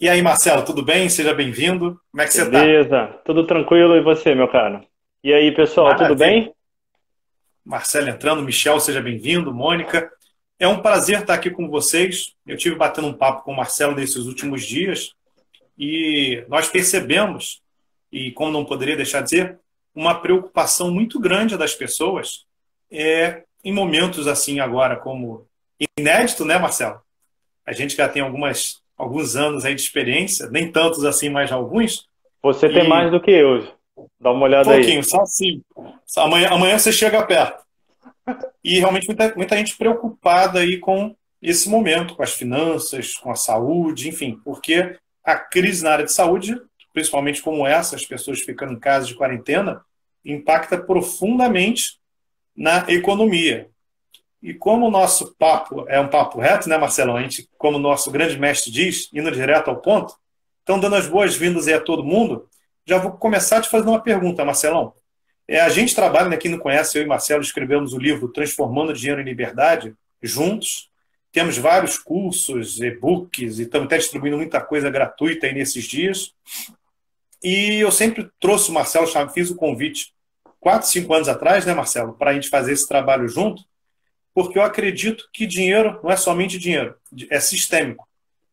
E aí, Marcelo, tudo bem? Seja bem-vindo. Como é que você está? Beleza, tudo tranquilo e você, meu caro? E aí, pessoal, Maravilha. tudo bem? Marcelo entrando, Michel, seja bem-vindo, Mônica. É um prazer estar aqui com vocês. Eu tive batendo um papo com o Marcelo nesses últimos dias e nós percebemos, e como não poderia deixar de dizer, uma preocupação muito grande das pessoas é, em momentos assim agora como inédito, né, Marcelo? A gente já tem algumas, alguns anos aí de experiência, nem tantos assim, mas alguns. Você e... tem mais do que eu. Dá uma olhada um pouquinho, aí. só assim. Amanhã, amanhã você chega perto. E realmente muita, muita gente preocupada aí com esse momento, com as finanças, com a saúde, enfim, porque a crise na área de saúde, principalmente como essa, as pessoas ficando em casa de quarentena, impacta profundamente na economia. E como o nosso papo é um papo reto, né, Marcelão? A gente, como o nosso grande mestre diz, indo direto ao ponto, então dando as boas-vindas aí a todo mundo, já vou começar te fazendo uma pergunta, Marcelão. É, a gente trabalha, né, quem não conhece, eu e Marcelo escrevemos o livro Transformando Dinheiro em Liberdade, juntos. Temos vários cursos, e-books, e estamos até distribuindo muita coisa gratuita aí nesses dias. E eu sempre trouxe o Marcelo, fiz o convite quatro, cinco anos atrás, né, Marcelo, para a gente fazer esse trabalho junto, porque eu acredito que dinheiro não é somente dinheiro, é sistêmico.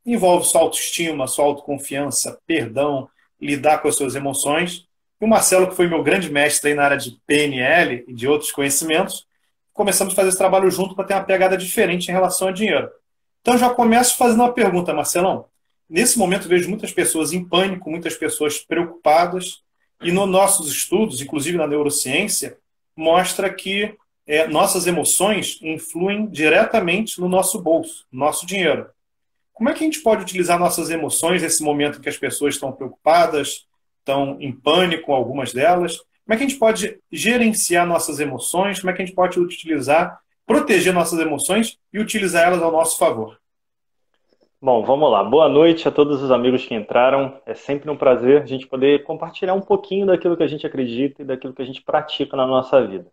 Envolve sua autoestima, sua autoconfiança, perdão, lidar com as suas emoções e o Marcelo, que foi meu grande mestre aí na área de PNL e de outros conhecimentos, começamos a fazer esse trabalho junto para ter uma pegada diferente em relação ao dinheiro. Então já começo fazendo uma pergunta, Marcelão. Nesse momento vejo muitas pessoas em pânico, muitas pessoas preocupadas, e nos nossos estudos, inclusive na neurociência, mostra que é, nossas emoções influem diretamente no nosso bolso, no nosso dinheiro. Como é que a gente pode utilizar nossas emoções nesse momento em que as pessoas estão preocupadas, estão em pânico, algumas delas. Como é que a gente pode gerenciar nossas emoções? Como é que a gente pode utilizar, proteger nossas emoções e utilizar elas ao nosso favor? Bom, vamos lá. Boa noite a todos os amigos que entraram. É sempre um prazer a gente poder compartilhar um pouquinho daquilo que a gente acredita e daquilo que a gente pratica na nossa vida.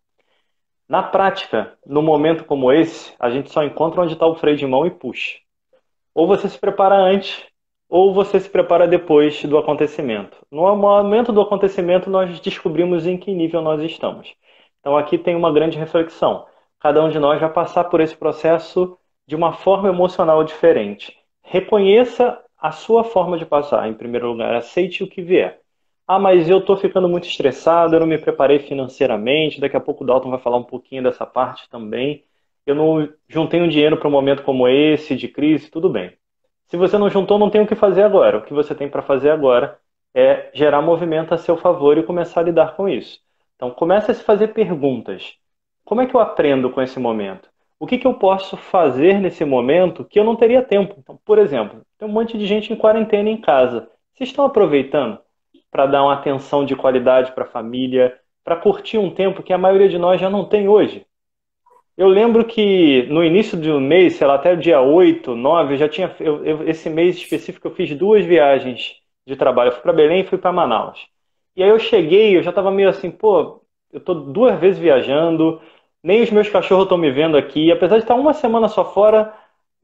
Na prática, no momento como esse, a gente só encontra onde está o freio de mão e puxa. Ou você se prepara antes, ou você se prepara depois do acontecimento. No momento do acontecimento, nós descobrimos em que nível nós estamos. Então, aqui tem uma grande reflexão. Cada um de nós vai passar por esse processo de uma forma emocional diferente. Reconheça a sua forma de passar. Em primeiro lugar, aceite o que vier. Ah, mas eu estou ficando muito estressado, eu não me preparei financeiramente. Daqui a pouco o Dalton vai falar um pouquinho dessa parte também. Eu não juntei um dinheiro para um momento como esse, de crise, tudo bem. Se você não juntou, não tem o que fazer agora. O que você tem para fazer agora é gerar movimento a seu favor e começar a lidar com isso. Então, comece a se fazer perguntas. Como é que eu aprendo com esse momento? O que, que eu posso fazer nesse momento que eu não teria tempo? Então, por exemplo, tem um monte de gente em quarentena em casa. Vocês estão aproveitando para dar uma atenção de qualidade para a família, para curtir um tempo que a maioria de nós já não tem hoje? Eu lembro que no início do mês, sei lá, até o dia 8, 9, eu já tinha. Eu, eu, esse mês específico eu fiz duas viagens de trabalho. Eu fui para Belém e fui para Manaus. E aí eu cheguei, eu já estava meio assim, pô, eu tô duas vezes viajando, nem os meus cachorros estão me vendo aqui. Apesar de estar uma semana só fora,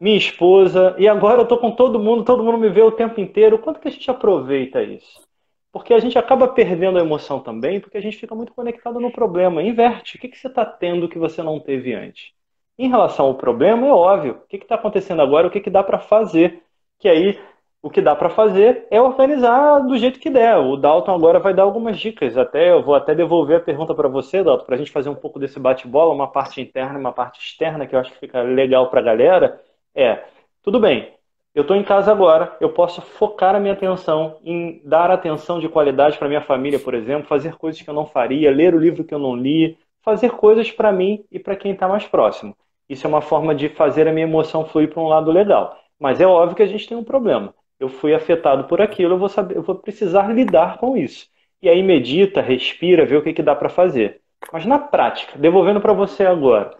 minha esposa, e agora eu tô com todo mundo, todo mundo me vê o tempo inteiro. Quanto que a gente aproveita isso? Porque a gente acaba perdendo a emoção também, porque a gente fica muito conectado no problema. Inverte. O que, que você está tendo que você não teve antes? Em relação ao problema, é óbvio. O que está acontecendo agora? O que, que dá para fazer? Que aí, o que dá para fazer é organizar do jeito que der. O Dalton agora vai dar algumas dicas. Até Eu vou até devolver a pergunta para você, Dalton, para a gente fazer um pouco desse bate-bola, uma parte interna e uma parte externa, que eu acho que fica legal para a galera. É, tudo bem, eu estou em casa agora, eu posso focar a minha atenção em dar atenção de qualidade para minha família, por exemplo, fazer coisas que eu não faria, ler o livro que eu não li, fazer coisas para mim e para quem está mais próximo. Isso é uma forma de fazer a minha emoção fluir para um lado legal. Mas é óbvio que a gente tem um problema. Eu fui afetado por aquilo, eu vou, saber, eu vou precisar lidar com isso. E aí medita, respira, vê o que, que dá para fazer. Mas na prática, devolvendo para você agora,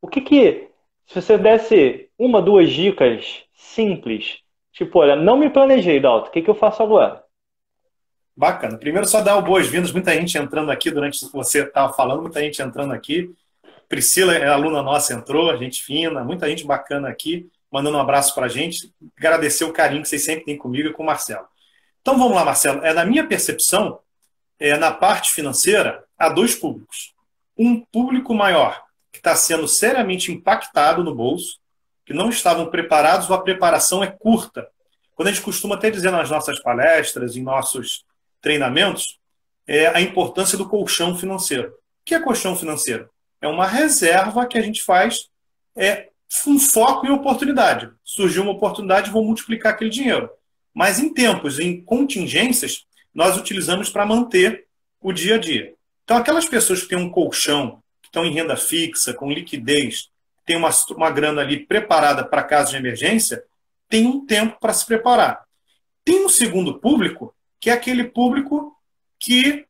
o que que, se você desse uma, duas dicas simples. Tipo, olha, não me planejei, Dalton, o que, que eu faço agora? Bacana. Primeiro, só dar boas-vindas. Muita gente entrando aqui durante que você estava falando, muita gente entrando aqui. Priscila é aluna nossa, entrou, gente fina, muita gente bacana aqui. mandando um abraço para a gente, agradecer o carinho que vocês sempre têm comigo e com o Marcelo. Então vamos lá, Marcelo. É, na minha percepção, é, na parte financeira, há dois públicos. Um público maior, que está sendo seriamente impactado no bolso, que não estavam preparados ou a preparação é curta. Quando a gente costuma até dizer nas nossas palestras, em nossos treinamentos, é a importância do colchão financeiro. O que é colchão financeiro? É uma reserva que a gente faz, é um foco em oportunidade. Surgiu uma oportunidade, vou multiplicar aquele dinheiro. Mas em tempos, em contingências, nós utilizamos para manter o dia a dia. Então, aquelas pessoas que têm um colchão, estão em renda fixa, com liquidez, tem uma, uma grana ali preparada para caso de emergência, tem um tempo para se preparar. Tem um segundo público, que é aquele público que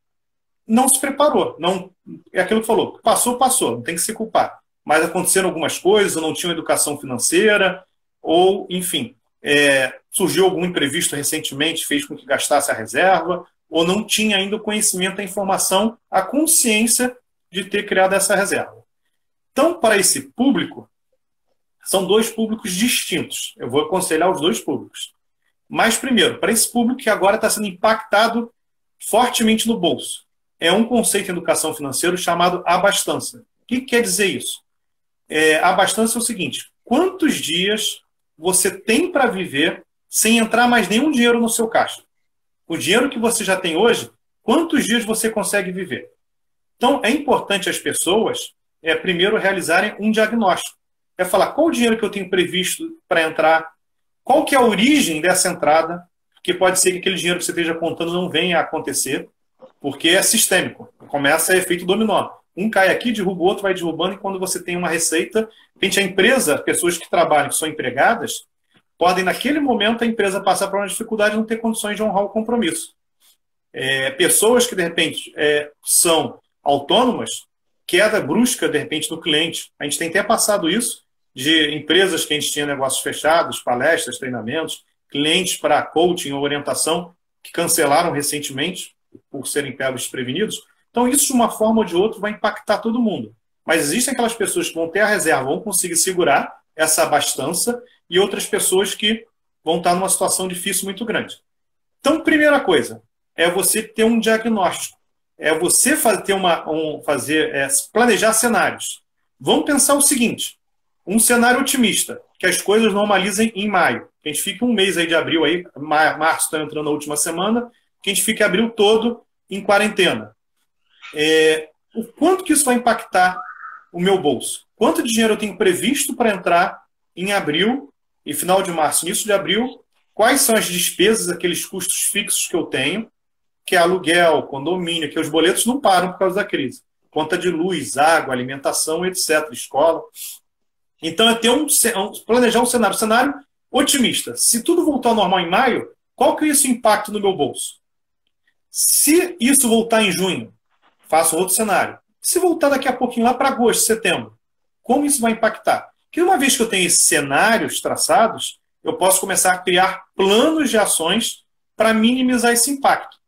não se preparou. Não, é aquilo que falou, passou, passou, não tem que se culpar. Mas aconteceram algumas coisas, ou não tinham educação financeira, ou, enfim, é, surgiu algum imprevisto recentemente, fez com que gastasse a reserva, ou não tinha ainda o conhecimento, a informação, a consciência de ter criado essa reserva. Então, para esse público, são dois públicos distintos. Eu vou aconselhar os dois públicos. Mas, primeiro, para esse público que agora está sendo impactado fortemente no bolso, é um conceito em educação financeira chamado abastança. O que quer dizer isso? É, abastança é o seguinte: quantos dias você tem para viver sem entrar mais nenhum dinheiro no seu caixa? O dinheiro que você já tem hoje, quantos dias você consegue viver? Então, é importante as pessoas, é, primeiro, realizarem um diagnóstico é falar qual o dinheiro que eu tenho previsto para entrar, qual que é a origem dessa entrada, porque pode ser que aquele dinheiro que você esteja contando não venha a acontecer, porque é sistêmico, começa a efeito dominó. Um cai aqui, derruba o outro, vai derrubando, e quando você tem uma receita, a empresa, pessoas que trabalham, que são empregadas, podem, naquele momento, a empresa passar por uma dificuldade de não ter condições de honrar o compromisso. É, pessoas que, de repente, é, são autônomas, queda brusca, de repente, do cliente. A gente tem até passado isso, de empresas que a gente tinha negócios fechados, palestras, treinamentos, clientes para coaching ou orientação que cancelaram recentemente por serem pegos desprevenidos. Então, isso, de uma forma ou de outra, vai impactar todo mundo. Mas existem aquelas pessoas que vão ter a reserva, vão conseguir segurar essa abastança, e outras pessoas que vão estar numa situação difícil muito grande. Então, primeira coisa, é você ter um diagnóstico. É você fazer, uma, um, fazer é, planejar cenários. Vamos pensar o seguinte: um cenário otimista, que as coisas normalizem em maio. Que a gente fique um mês aí de abril aí, março está entrando na última semana, que a gente fique abril todo em quarentena. É, o quanto que isso vai impactar o meu bolso? Quanto de dinheiro eu tenho previsto para entrar em abril e final de março, início de abril? Quais são as despesas, aqueles custos fixos que eu tenho, que é aluguel, condomínio, que os boletos não param por causa da crise. Conta de luz, água, alimentação, etc., escola. Então é ter um, planejar um cenário, cenário otimista. Se tudo voltar ao normal em maio, qual que é esse impacto no meu bolso? Se isso voltar em junho, faço outro cenário. Se voltar daqui a pouquinho lá para agosto, setembro, como isso vai impactar? Que uma vez que eu tenho esses cenários traçados, eu posso começar a criar planos de ações para minimizar esse impacto.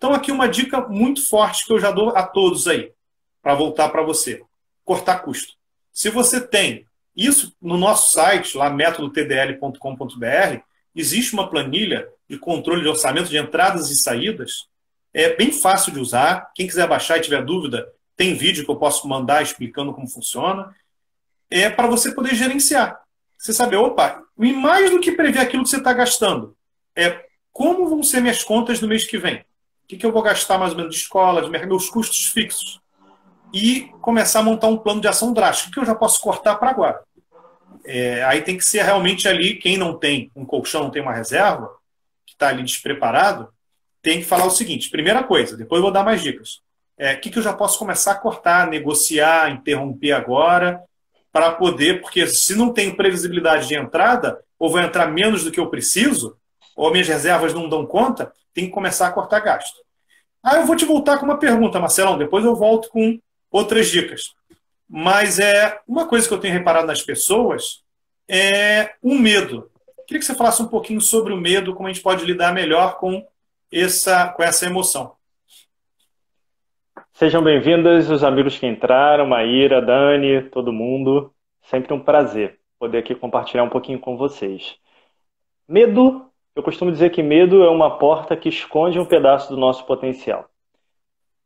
Então aqui uma dica muito forte que eu já dou a todos aí, para voltar para você. Cortar custo. Se você tem isso no nosso site, lá métodotdl.com.br, existe uma planilha de controle de orçamento de entradas e saídas. É bem fácil de usar. Quem quiser baixar e tiver dúvida, tem vídeo que eu posso mandar explicando como funciona. É para você poder gerenciar. Você saber, opa, e mais do que prever aquilo que você está gastando, é como vão ser minhas contas no mês que vem? Que, que eu vou gastar mais ou menos de escola, de meus custos fixos? e começar a montar um plano de ação drástico, que eu já posso cortar para agora. É, aí tem que ser realmente ali, quem não tem um colchão, não tem uma reserva, que está ali despreparado, tem que falar o seguinte: primeira coisa, depois eu vou dar mais dicas. É, o que, que eu já posso começar a cortar, negociar, interromper agora, para poder, porque se não tenho previsibilidade de entrada, ou vou entrar menos do que eu preciso, ou minhas reservas não dão conta, tem que começar a cortar gasto. Aí eu vou te voltar com uma pergunta, Marcelão, depois eu volto com outras dicas. Mas é uma coisa que eu tenho reparado nas pessoas é o medo. Queria que você falasse um pouquinho sobre o medo, como a gente pode lidar melhor com essa, com essa emoção. Sejam bem-vindos os amigos que entraram, Maíra, Dani, todo mundo. Sempre um prazer. poder aqui compartilhar um pouquinho com vocês. Medo, eu costumo dizer que medo é uma porta que esconde um pedaço do nosso potencial.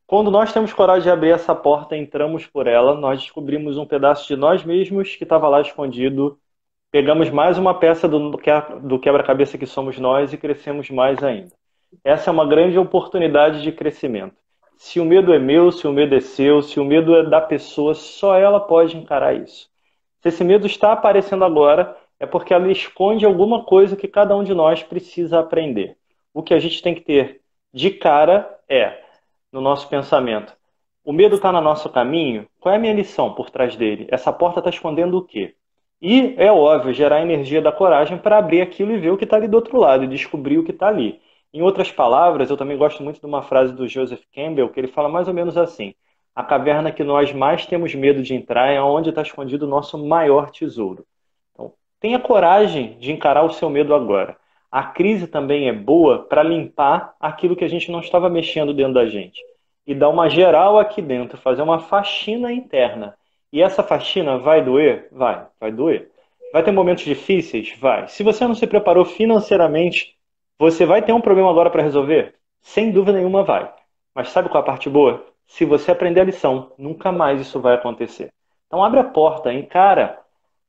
Quando nós temos coragem de abrir essa porta, entramos por ela, nós descobrimos um pedaço de nós mesmos que estava lá escondido, pegamos mais uma peça do quebra-cabeça que somos nós e crescemos mais ainda. Essa é uma grande oportunidade de crescimento. Se o medo é meu, se o medo é seu, se o medo é da pessoa, só ela pode encarar isso. Se esse medo está aparecendo agora, é porque ela esconde alguma coisa que cada um de nós precisa aprender. O que a gente tem que ter de cara é, no nosso pensamento, o medo está no nosso caminho? Qual é a minha lição por trás dele? Essa porta está escondendo o quê? E é óbvio, gerar a energia da coragem para abrir aquilo e ver o que está ali do outro lado e descobrir o que está ali. Em outras palavras, eu também gosto muito de uma frase do Joseph Campbell, que ele fala mais ou menos assim: A caverna que nós mais temos medo de entrar é onde está escondido o nosso maior tesouro. Tenha coragem de encarar o seu medo agora. A crise também é boa para limpar aquilo que a gente não estava mexendo dentro da gente. E dar uma geral aqui dentro, fazer uma faxina interna. E essa faxina vai doer? Vai, vai doer. Vai ter momentos difíceis? Vai. Se você não se preparou financeiramente você vai ter um problema agora para resolver? Sem dúvida nenhuma vai. Mas sabe qual é a parte boa? Se você aprender a lição, nunca mais isso vai acontecer. Então abre a porta, encara,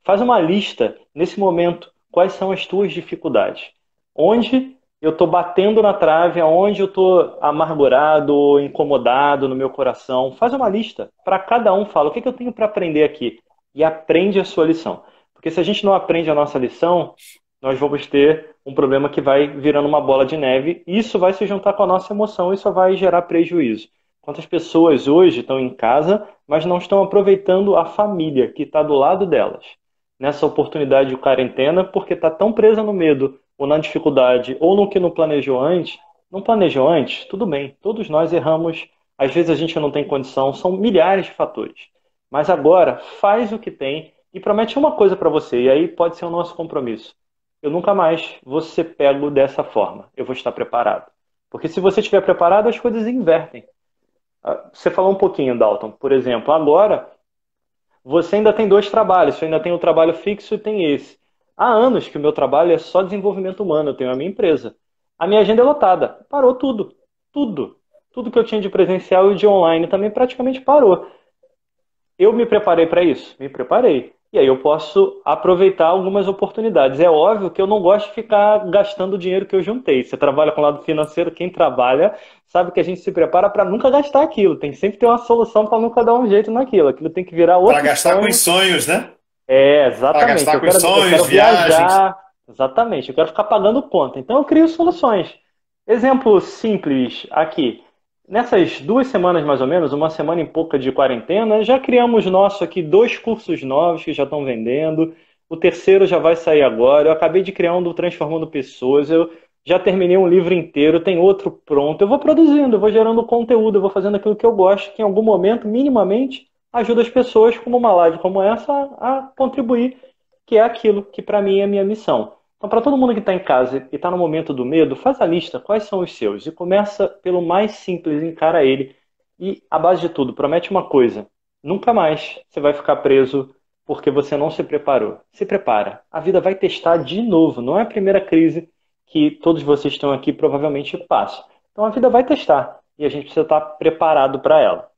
faz uma lista nesse momento quais são as tuas dificuldades. Onde eu estou batendo na trave, aonde eu estou amargurado, incomodado no meu coração. Faz uma lista. Para cada um fala o que, que eu tenho para aprender aqui. E aprende a sua lição. Porque se a gente não aprende a nossa lição, nós vamos ter um problema que vai virando uma bola de neve. Isso vai se juntar com a nossa emoção e isso vai gerar prejuízo. Quantas pessoas hoje estão em casa, mas não estão aproveitando a família que está do lado delas nessa oportunidade de quarentena, porque está tão presa no medo, ou na dificuldade, ou no que não planejou antes. Não planejou antes? Tudo bem, todos nós erramos. Às vezes a gente não tem condição, são milhares de fatores. Mas agora, faz o que tem e promete uma coisa para você, e aí pode ser o nosso compromisso eu nunca mais vou ser pego dessa forma. Eu vou estar preparado. Porque se você estiver preparado, as coisas invertem. Ah, você falou um pouquinho, Dalton. Por exemplo, agora você ainda tem dois trabalhos. Você ainda tem o trabalho fixo e tem esse. Há anos que o meu trabalho é só desenvolvimento humano. Eu tenho a minha empresa. A minha agenda é lotada. Parou tudo. Tudo. Tudo que eu tinha de presencial e de online também praticamente parou. Eu me preparei para isso? Me preparei. E aí eu posso aproveitar algumas oportunidades. É óbvio que eu não gosto de ficar gastando o dinheiro que eu juntei. Você trabalha com o lado financeiro, quem trabalha sabe que a gente se prepara para nunca gastar aquilo. Tem que sempre ter uma solução para nunca dar um jeito naquilo. Aquilo tem que virar outro. Para gastar sonho. com os sonhos, né? É, exatamente. Para gastar eu com quero, sonhos, eu quero viajar. Viagens. Exatamente. Eu quero ficar pagando conta. Então eu crio soluções. Exemplo simples aqui. Nessas duas semanas, mais ou menos, uma semana e pouca de quarentena, já criamos nosso aqui dois cursos novos que já estão vendendo. O terceiro já vai sair agora. Eu acabei de criar um do Transformando Pessoas. Eu já terminei um livro inteiro, tem outro pronto. Eu vou produzindo, eu vou gerando conteúdo, eu vou fazendo aquilo que eu gosto, que em algum momento, minimamente, ajuda as pessoas, como uma live como essa, a contribuir, que é aquilo que para mim é a minha missão. Então, para todo mundo que está em casa e está no momento do medo, faz a lista quais são os seus e começa pelo mais simples, encara ele e, a base de tudo, promete uma coisa: nunca mais você vai ficar preso porque você não se preparou. Se prepara. A vida vai testar de novo. Não é a primeira crise que todos vocês estão aqui provavelmente passam. Então a vida vai testar e a gente precisa estar preparado para ela.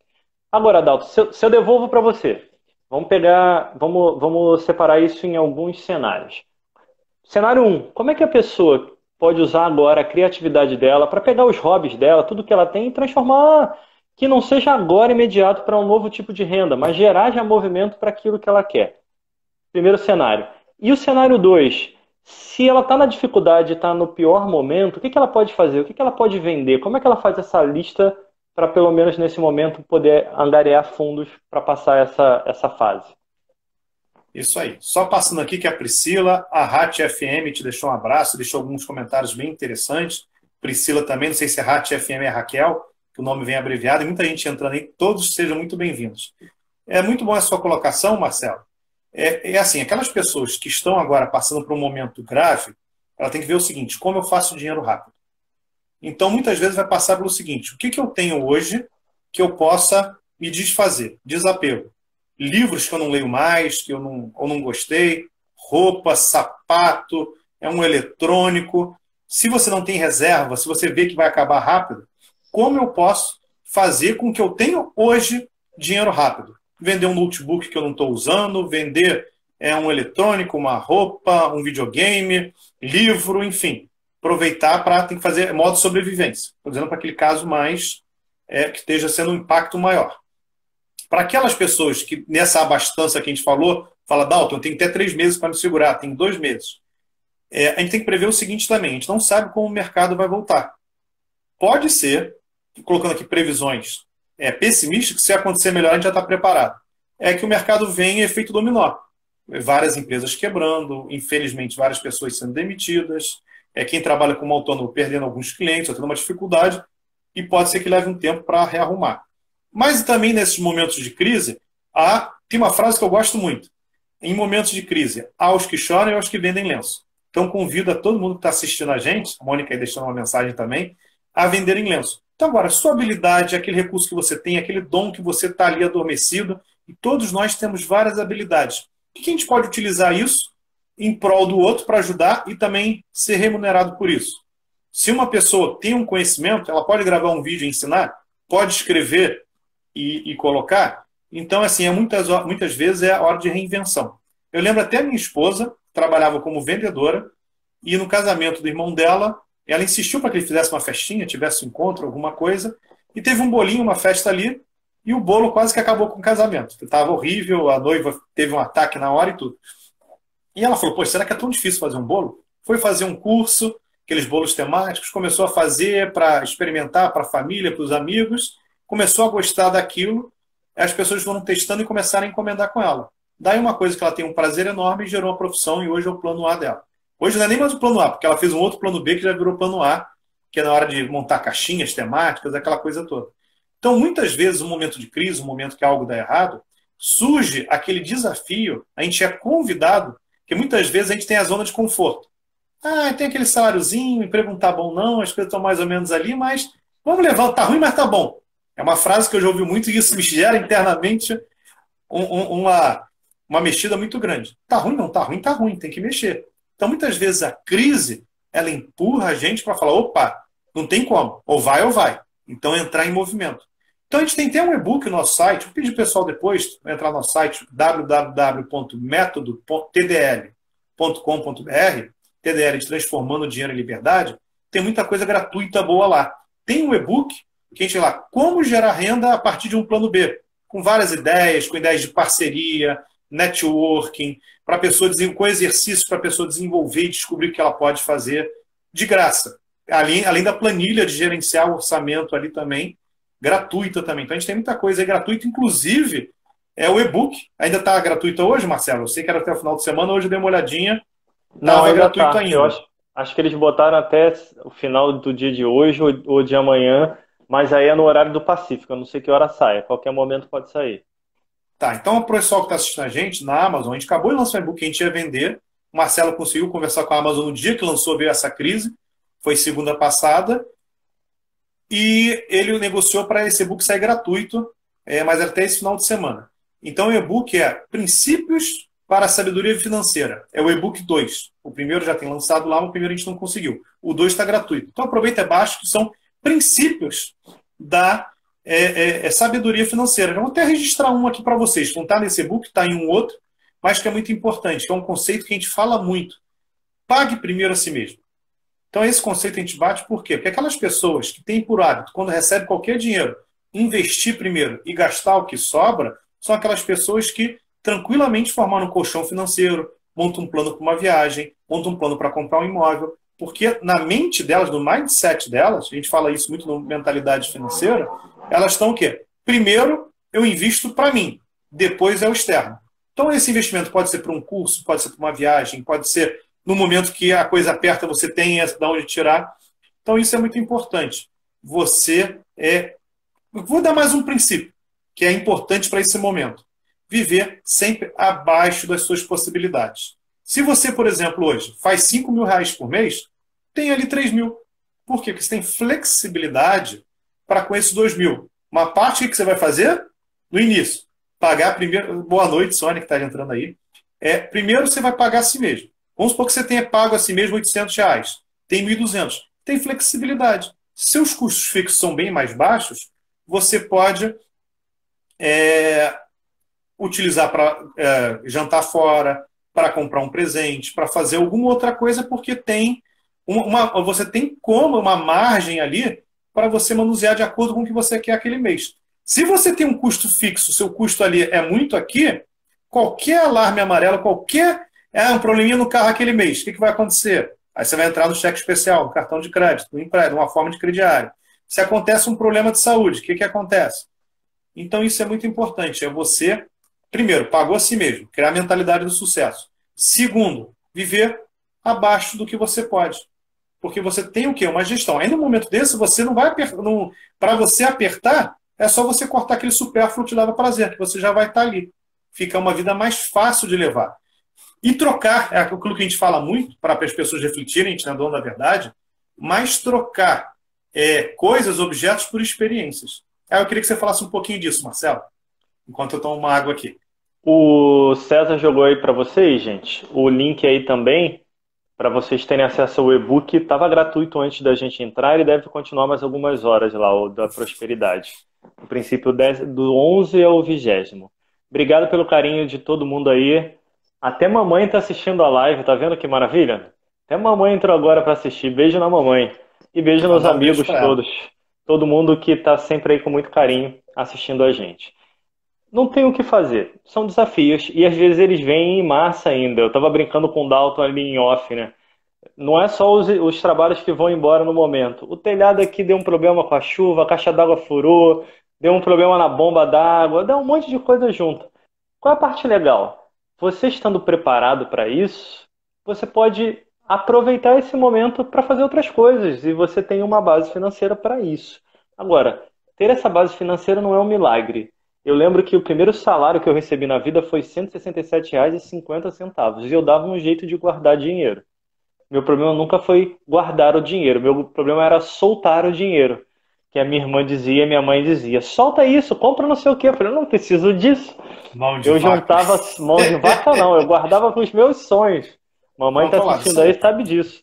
Agora, Dalton, se eu, se eu devolvo para você, vamos pegar, vamos, vamos separar isso em alguns cenários. Cenário 1. Um, como é que a pessoa pode usar agora a criatividade dela para pegar os hobbies dela, tudo que ela tem e transformar que não seja agora imediato para um novo tipo de renda, mas gerar já movimento para aquilo que ela quer. Primeiro cenário. E o cenário 2, se ela está na dificuldade, está no pior momento, o que, que ela pode fazer? O que, que ela pode vender? Como é que ela faz essa lista para, pelo menos nesse momento, poder angariar fundos para passar essa, essa fase? Isso aí. Só passando aqui que a Priscila, a RAT FM te deixou um abraço, deixou alguns comentários bem interessantes. Priscila também, não sei se é RAT FM é Raquel, que o nome vem abreviado, e muita gente entrando aí, todos sejam muito bem-vindos. É muito bom a sua colocação, Marcelo. É, é, assim, aquelas pessoas que estão agora passando por um momento grave, ela tem que ver o seguinte, como eu faço dinheiro rápido? Então, muitas vezes vai passar pelo seguinte, o que, que eu tenho hoje que eu possa me desfazer? Desapego livros que eu não leio mais, que eu não, ou não gostei, roupa, sapato, é um eletrônico. Se você não tem reserva, se você vê que vai acabar rápido, como eu posso fazer com que eu tenha hoje dinheiro rápido? Vender um notebook que eu não estou usando, vender é, um eletrônico, uma roupa, um videogame, livro, enfim. Aproveitar para tem que fazer modo sobrevivência. Estou dizendo para aquele caso mais é, que esteja sendo um impacto maior. Para aquelas pessoas que nessa abastança que a gente falou, fala, Dalton, tenho até três meses para me segurar, tem dois meses. É, a gente tem que prever o seguinte também: a gente não sabe como o mercado vai voltar. Pode ser, colocando aqui previsões é, pessimistas, que se acontecer melhor a gente já está preparado. É que o mercado vem em efeito dominó. Várias empresas quebrando, infelizmente, várias pessoas sendo demitidas, é quem trabalha como autônomo perdendo alguns clientes, tendo uma dificuldade, e pode ser que leve um tempo para rearrumar. Mas também nesses momentos de crise, há, tem uma frase que eu gosto muito. Em momentos de crise, há os que choram e os que vendem lenço. Então convido a todo mundo que está assistindo a gente, a Mônica aí deixando uma mensagem também, a venderem lenço. Então agora, sua habilidade, aquele recurso que você tem, aquele dom que você está ali adormecido, e todos nós temos várias habilidades. O que a gente pode utilizar isso em prol do outro para ajudar e também ser remunerado por isso? Se uma pessoa tem um conhecimento, ela pode gravar um vídeo e ensinar, pode escrever e, e colocar. Então, assim, é muitas, muitas vezes é a hora de reinvenção. Eu lembro até minha esposa, trabalhava como vendedora, e no casamento do irmão dela, ela insistiu para que ele fizesse uma festinha, tivesse um encontro, alguma coisa, e teve um bolinho, uma festa ali, e o bolo quase que acabou com o casamento. Estava horrível, a noiva teve um ataque na hora e tudo. E ela falou: Poxa, será que é tão difícil fazer um bolo? Foi fazer um curso, aqueles bolos temáticos, começou a fazer para experimentar para a família, para os amigos, começou a gostar daquilo, as pessoas foram testando e começaram a encomendar com ela. Daí uma coisa que ela tem um prazer enorme e gerou uma profissão e hoje é o plano A dela. Hoje não é nem mais o plano A, porque ela fez um outro plano B que já virou plano A, que é na hora de montar caixinhas temáticas, aquela coisa toda. Então, muitas vezes, um momento de crise, um momento que algo dá errado, surge aquele desafio, a gente é convidado, que muitas vezes a gente tem a zona de conforto. Ah, tem aquele saláriozinho, o emprego não tá bom não, as coisas estão mais ou menos ali, mas vamos levar, tá ruim, mas tá bom. É uma frase que eu já ouvi muito e isso me gera internamente um, um, uma, uma mexida muito grande. Tá ruim? Não, tá ruim, tá ruim, tem que mexer. Então, muitas vezes, a crise, ela empurra a gente para falar, opa, não tem como, ou vai ou vai. Então, entrar em movimento. Então, a gente tem até um e-book no nosso site, vou pedir pessoal depois, entrar no nosso site, www.método.tdl.com.br, TDL de Transformando Dinheiro em Liberdade, tem muita coisa gratuita boa lá. Tem um e-book que a gente lá, como gerar renda a partir de um plano B, com várias ideias, com ideias de parceria, networking, para a pessoa com exercícios para a pessoa desenvolver e descobrir o que ela pode fazer de graça. Além, além da planilha de gerenciar o orçamento ali também, gratuita também. Então a gente tem muita coisa aí gratuita, inclusive é o e-book. Ainda está gratuito hoje, Marcelo? Eu sei que era até o final de semana, hoje eu dei uma olhadinha. Não, é gratuito tá. ainda. Eu acho, acho que eles botaram até o final do dia de hoje ou, ou de amanhã mas aí é no horário do Pacífico, eu não sei que hora sai, a qualquer momento pode sair. Tá, então o pessoal que está assistindo a gente na Amazon, a gente acabou de lançar um e-book que a gente ia vender. O Marcelo conseguiu conversar com a Amazon no dia que lançou, veio essa crise, foi segunda passada. E ele negociou para esse e-book sair gratuito, é, mas até esse final de semana. Então o e-book é Princípios para a Sabedoria Financeira. É o e-book 2. O primeiro já tem lançado lá, o primeiro a gente não conseguiu. O 2 está gratuito. Então aproveita abaixo, que são princípios da é, é, é sabedoria financeira. Eu vou até registrar um aqui para vocês. Não está nesse e-book, está em um outro, mas que é muito importante, que é um conceito que a gente fala muito. Pague primeiro a si mesmo. Então, esse conceito a gente bate por quê? Porque aquelas pessoas que têm por hábito, quando recebem qualquer dinheiro, investir primeiro e gastar o que sobra, são aquelas pessoas que tranquilamente formaram um colchão financeiro, montam um plano para uma viagem, montam um plano para comprar um imóvel, porque na mente delas, no mindset delas, a gente fala isso muito na mentalidade financeira, elas estão o quê? Primeiro, eu invisto para mim, depois é o externo. Então, esse investimento pode ser para um curso, pode ser para uma viagem, pode ser no momento que a coisa aperta, você tem de onde tirar. Então, isso é muito importante. Você é. Vou dar mais um princípio, que é importante para esse momento. Viver sempre abaixo das suas possibilidades. Se você, por exemplo, hoje faz 5 mil reais por mês, tem ali 3 mil. Por quê? Porque você tem flexibilidade para com esses 2 mil. Uma parte que você vai fazer no início. Pagar primeiro. Boa noite, Sônia, que está entrando aí. é, primeiro você vai pagar a si mesmo. Vamos supor que você tenha pago a si mesmo 800 reais, tem 1.200. Tem flexibilidade. Seus custos fixos são bem mais baixos, você pode é, utilizar para é, jantar fora, para comprar um presente, para fazer alguma outra coisa, porque tem uma, uma, você tem como uma margem ali para você manusear de acordo com o que você quer aquele mês. Se você tem um custo fixo, seu custo ali é muito aqui, qualquer alarme amarelo, qualquer é um probleminha no carro aquele mês, o que, que vai acontecer? Aí você vai entrar no cheque especial, no cartão de crédito, no empréstimo, numa forma de crediário. Se acontece um problema de saúde, o que, que acontece? Então isso é muito importante, é você, primeiro, pagou a si mesmo, criar a mentalidade do sucesso. Segundo, viver abaixo do que você pode. Porque você tem o quê? Uma gestão. Aí no momento desse, você não vai apertar. Para você apertar, é só você cortar aquele supérfluo que te dava prazer, que você já vai estar ali. Fica uma vida mais fácil de levar. E trocar, é aquilo que a gente fala muito, para as pessoas refletirem, a gente não é dono da verdade, mas trocar é, coisas, objetos por experiências. Aí eu queria que você falasse um pouquinho disso, Marcelo, enquanto eu tomo uma água aqui. O César jogou aí para vocês, gente, o link aí também para vocês terem acesso ao e-book. Estava gratuito antes da gente entrar e deve continuar mais algumas horas lá, o da prosperidade. O princípio do 11 ao 20. Obrigado pelo carinho de todo mundo aí. Até mamãe está assistindo a live, tá vendo que maravilha? Até mamãe entrou agora para assistir. Beijo na mamãe. E beijo nos amigos todos. Todo mundo que está sempre aí com muito carinho assistindo a gente. Não tem o que fazer. São desafios. E às vezes eles vêm em massa ainda. Eu estava brincando com o Dalton ali em off, né? Não é só os, os, trabalhos que vão embora no momento. O telhado aqui deu um problema com a chuva, a caixa d'água furou, deu um problema na bomba d'água, deu um monte de coisa junto. Qual é a parte legal? Você estando preparado para isso, você pode aproveitar esse momento para fazer outras coisas e você tem uma base financeira para isso. Agora, ter essa base financeira não é um milagre. Eu lembro que o primeiro salário que eu recebi na vida foi R$ 167,50 e eu dava um jeito de guardar dinheiro. Meu problema nunca foi guardar o dinheiro, meu problema era soltar o dinheiro. Que a minha irmã dizia, minha mãe dizia: solta isso, compra não sei o quê. Eu falei: não preciso disso. Mão de eu juntava mão de vaca, não, eu guardava com os meus sonhos. Mamãe está assistindo aí sabe disso.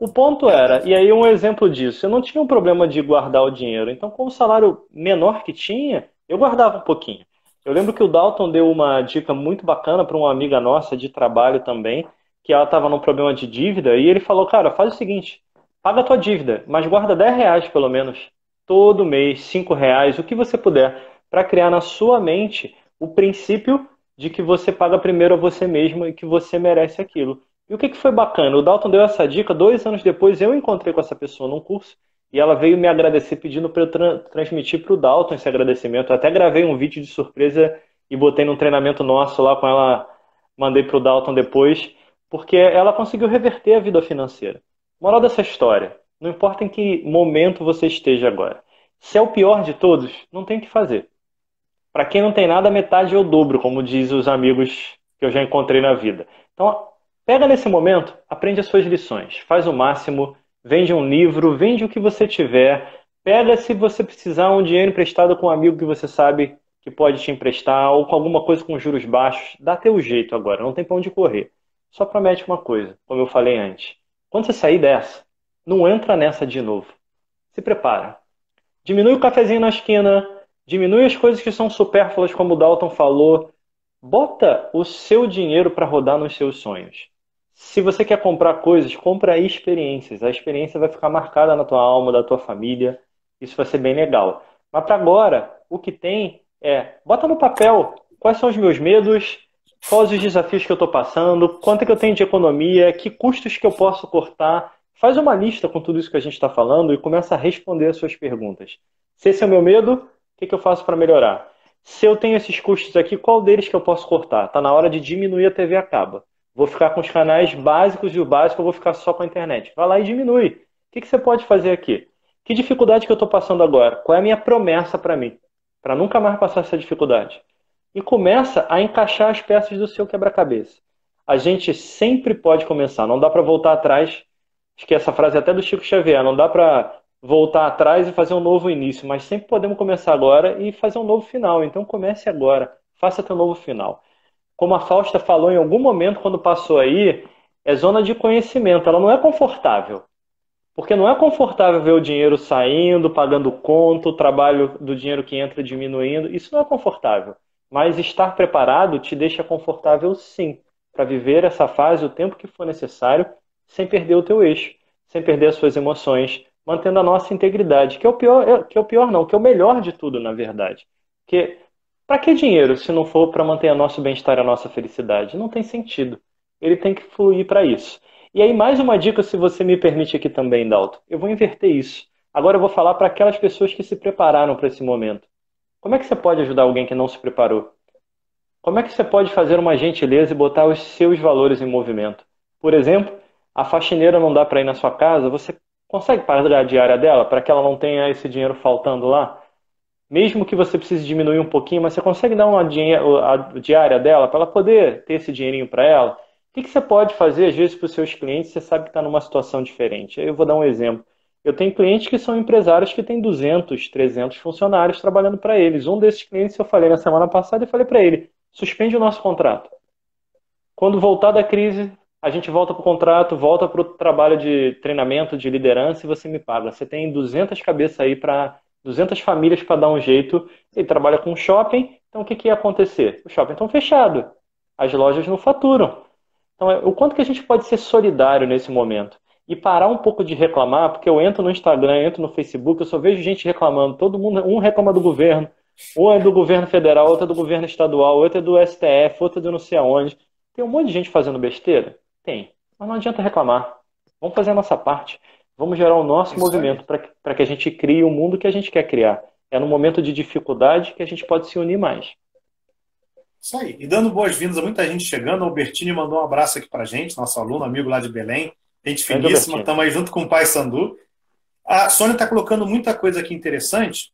O ponto era, e aí um exemplo disso, eu não tinha um problema de guardar o dinheiro. Então, com o salário menor que tinha, eu guardava um pouquinho. Eu lembro que o Dalton deu uma dica muito bacana para uma amiga nossa de trabalho também, que ela estava num problema de dívida, e ele falou, cara, faz o seguinte, paga a tua dívida, mas guarda 10 reais pelo menos, todo mês, 5 reais, o que você puder, para criar na sua mente o princípio de que você paga primeiro a você mesmo e que você merece aquilo. E o que, que foi bacana? O Dalton deu essa dica, dois anos depois eu encontrei com essa pessoa num curso, e ela veio me agradecer pedindo para eu tra transmitir para o Dalton esse agradecimento. Eu até gravei um vídeo de surpresa e botei num treinamento nosso lá com ela, mandei para o Dalton depois, porque ela conseguiu reverter a vida financeira. Moral dessa história: não importa em que momento você esteja agora. Se é o pior de todos, não tem o que fazer. Para quem não tem nada, metade é o dobro, como diz os amigos que eu já encontrei na vida. Então, pega nesse momento, aprende as suas lições, faz o máximo vende um livro, vende o que você tiver, pega se você precisar um dinheiro emprestado com um amigo que você sabe que pode te emprestar, ou com alguma coisa com juros baixos, dá teu jeito agora, não tem pra onde correr. Só promete uma coisa, como eu falei antes. Quando você sair dessa, não entra nessa de novo. Se prepara. Diminui o cafezinho na esquina, diminui as coisas que são supérfluas, como o Dalton falou. Bota o seu dinheiro para rodar nos seus sonhos. Se você quer comprar coisas, compra experiências. A experiência vai ficar marcada na tua alma, da tua família. Isso vai ser bem legal. Mas para agora, o que tem é, bota no papel quais são os meus medos, quais os desafios que eu estou passando, quanto é que eu tenho de economia, que custos que eu posso cortar. Faz uma lista com tudo isso que a gente está falando e começa a responder as suas perguntas. Se esse é o meu medo, o que, que eu faço para melhorar? Se eu tenho esses custos aqui, qual deles que eu posso cortar? Está na hora de diminuir a TV acaba. Vou ficar com os canais básicos e o básico eu vou ficar só com a internet. Vai lá e diminui. O que, que você pode fazer aqui? Que dificuldade que eu estou passando agora? Qual é a minha promessa para mim? Para nunca mais passar essa dificuldade. E começa a encaixar as peças do seu quebra-cabeça. A gente sempre pode começar, não dá para voltar atrás. Acho que essa frase é até do Chico Xavier, não dá para voltar atrás e fazer um novo início, mas sempre podemos começar agora e fazer um novo final. Então comece agora, faça teu novo final. Como a Fausta falou em algum momento quando passou aí, é zona de conhecimento, ela não é confortável. Porque não é confortável ver o dinheiro saindo, pagando conta, o trabalho do dinheiro que entra diminuindo. Isso não é confortável. Mas estar preparado te deixa confortável sim, para viver essa fase o tempo que for necessário, sem perder o teu eixo, sem perder as suas emoções, mantendo a nossa integridade, que é o pior, é, que é o pior não, que é o melhor de tudo, na verdade. Porque para que dinheiro se não for para manter o nosso bem-estar e a nossa felicidade? Não tem sentido. Ele tem que fluir para isso. E aí, mais uma dica, se você me permite aqui também, Dalton. Eu vou inverter isso. Agora eu vou falar para aquelas pessoas que se prepararam para esse momento. Como é que você pode ajudar alguém que não se preparou? Como é que você pode fazer uma gentileza e botar os seus valores em movimento? Por exemplo, a faxineira não dá para ir na sua casa, você consegue pagar a diária dela para que ela não tenha esse dinheiro faltando lá? Mesmo que você precise diminuir um pouquinho, mas você consegue dar uma diária dela para ela poder ter esse dinheirinho para ela? O que, que você pode fazer, às vezes, para os seus clientes? Você sabe que está numa situação diferente. Eu vou dar um exemplo. Eu tenho clientes que são empresários que têm 200, 300 funcionários trabalhando para eles. Um desses clientes, eu falei na semana passada, eu falei para ele: suspende o nosso contrato. Quando voltar da crise, a gente volta para o contrato, volta para o trabalho de treinamento, de liderança e você me paga. Você tem 200 cabeças aí para 200 famílias para dar um jeito. Ele trabalha com shopping, então o que, que ia acontecer? O shopping estão fechado, as lojas não faturam. Então, é, o quanto que a gente pode ser solidário nesse momento? E parar um pouco de reclamar, porque eu entro no Instagram, entro no Facebook, eu só vejo gente reclamando. Todo mundo, um reclama do governo, ou é do governo federal, outro é do governo estadual, outro é do STF, outro é do não sei aonde. Tem um monte de gente fazendo besteira? Tem. Mas não adianta reclamar. Vamos fazer a nossa parte. Vamos gerar o nosso Isso movimento para que a gente crie o mundo que a gente quer criar. É no momento de dificuldade que a gente pode se unir mais. Isso aí. E dando boas-vindas a muita gente chegando. Albertini mandou um abraço aqui pra gente, nosso aluno, amigo lá de Belém. Gente finíssima, estamos aí junto com o pai Sandu. A Sônia está colocando muita coisa aqui interessante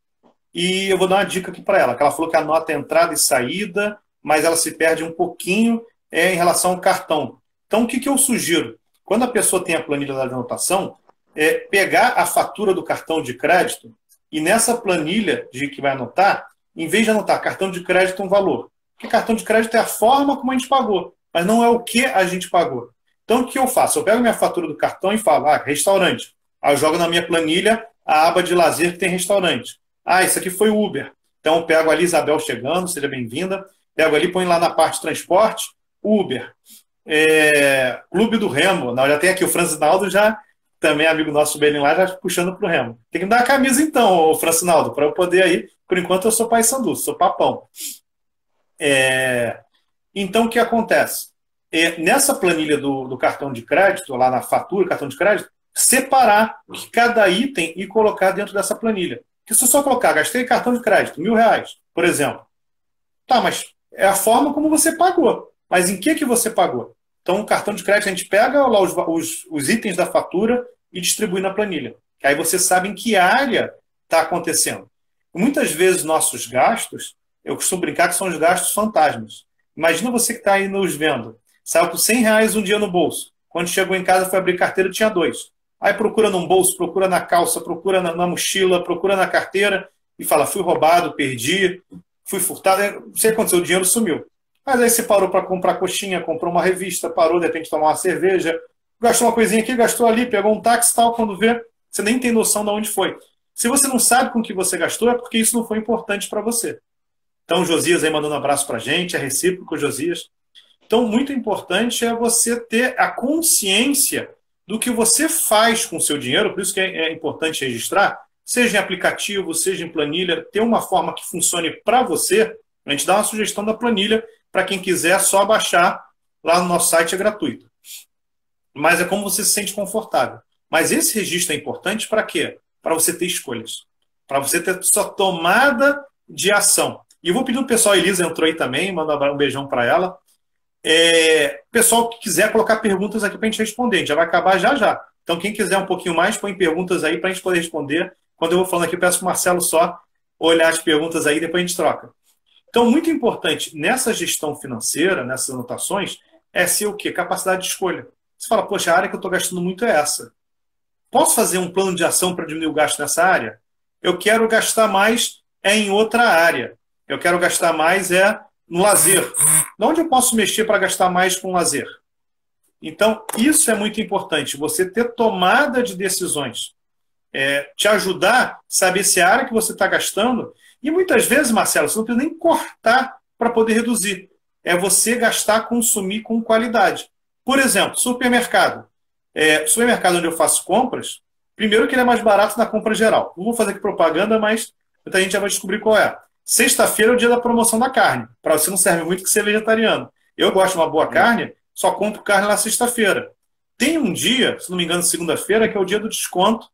e eu vou dar uma dica aqui para ela. Que ela falou que anota entrada e saída, mas ela se perde um pouquinho é, em relação ao cartão. Então, o que, que eu sugiro? Quando a pessoa tem a planilha da anotação, é pegar a fatura do cartão de crédito e nessa planilha de que vai anotar, em vez de anotar cartão de crédito um valor, porque cartão de crédito é a forma como a gente pagou, mas não é o que a gente pagou. Então, o que eu faço? Eu pego minha fatura do cartão e falo, ah, restaurante. Aí eu jogo na minha planilha a aba de lazer que tem restaurante. Ah, isso aqui foi Uber. Então, eu pego ali Isabel chegando, seja bem-vinda. Pego ali, põe lá na parte de transporte, Uber. É, Clube do Remo. Não, já tem aqui o Francinaldo já, também amigo nosso Belém lá, já puxando para o Remo. Tem que me dar a camisa então, o Francinaldo, para eu poder aí. Por enquanto eu sou pai sandu, sou papão. É, então, o que acontece? É, nessa planilha do, do, cartão de crédito, lá na fatura, cartão de crédito, separar cada item e colocar dentro dessa planilha. Que se eu só colocar, gastei cartão de crédito, mil reais, por exemplo. Tá, mas é a forma como você pagou. Mas em que, que você pagou? Então, o cartão de crédito, a gente pega lá os, os, os itens da fatura e distribui na planilha. Aí você sabe em que área está acontecendo. Muitas vezes, nossos gastos eu costumo brincar que são os gastos fantasmas. Imagina você que está aí nos vendo. Saiu com 100 reais um dia no bolso. Quando chegou em casa, foi abrir carteira, tinha dois. Aí procura num bolso, procura na calça, procura na, na mochila, procura na carteira e fala: fui roubado, perdi, fui furtado. Não sei o que aconteceu, o dinheiro sumiu. Mas aí você parou para comprar coxinha, comprou uma revista, parou de repente tomar uma cerveja, gastou uma coisinha aqui, gastou ali, pegou um táxi tal. Quando vê, você nem tem noção de onde foi. Se você não sabe com que você gastou, é porque isso não foi importante para você. Então, Josias aí mandando um abraço para a gente, é recíproco, Josias. Então, muito importante é você ter a consciência do que você faz com o seu dinheiro, por isso que é, é importante registrar, seja em aplicativo, seja em planilha, ter uma forma que funcione para você. A gente dá uma sugestão da planilha para quem quiser só baixar lá no nosso site, é gratuito. Mas é como você se sente confortável. Mas esse registro é importante para quê? Para você ter escolhas. Para você ter sua tomada de ação. E eu vou pedir o pessoal, a Elisa entrou aí também, mandar um beijão para ela. É, pessoal que quiser colocar perguntas aqui para a gente responder, a gente já vai acabar já já. Então, quem quiser um pouquinho mais, põe perguntas aí para a gente poder responder. Quando eu vou falando aqui, eu peço para o Marcelo só olhar as perguntas aí, depois a gente troca. Então, muito importante nessa gestão financeira, nessas anotações, é ser o quê? Capacidade de escolha. Você fala, poxa, a área que eu estou gastando muito é essa. Posso fazer um plano de ação para diminuir o gasto nessa área? Eu quero gastar mais é em outra área. Eu quero gastar mais é no lazer. De onde eu posso mexer para gastar mais com lazer? Então, isso é muito importante, você ter tomada de decisões. É, te ajudar a saber se a área que você está gastando. E muitas vezes, Marcelo, você não precisa nem cortar para poder reduzir. É você gastar, consumir com qualidade. Por exemplo, supermercado. É, supermercado onde eu faço compras, primeiro que ele é mais barato na compra geral. Não vou fazer aqui propaganda, mas muita gente já vai descobrir qual é. Sexta-feira é o dia da promoção da carne. Para você não serve muito que ser vegetariano. Eu gosto de uma boa carne, só compro carne na sexta-feira. Tem um dia, se não me engano, segunda-feira, que é o dia do desconto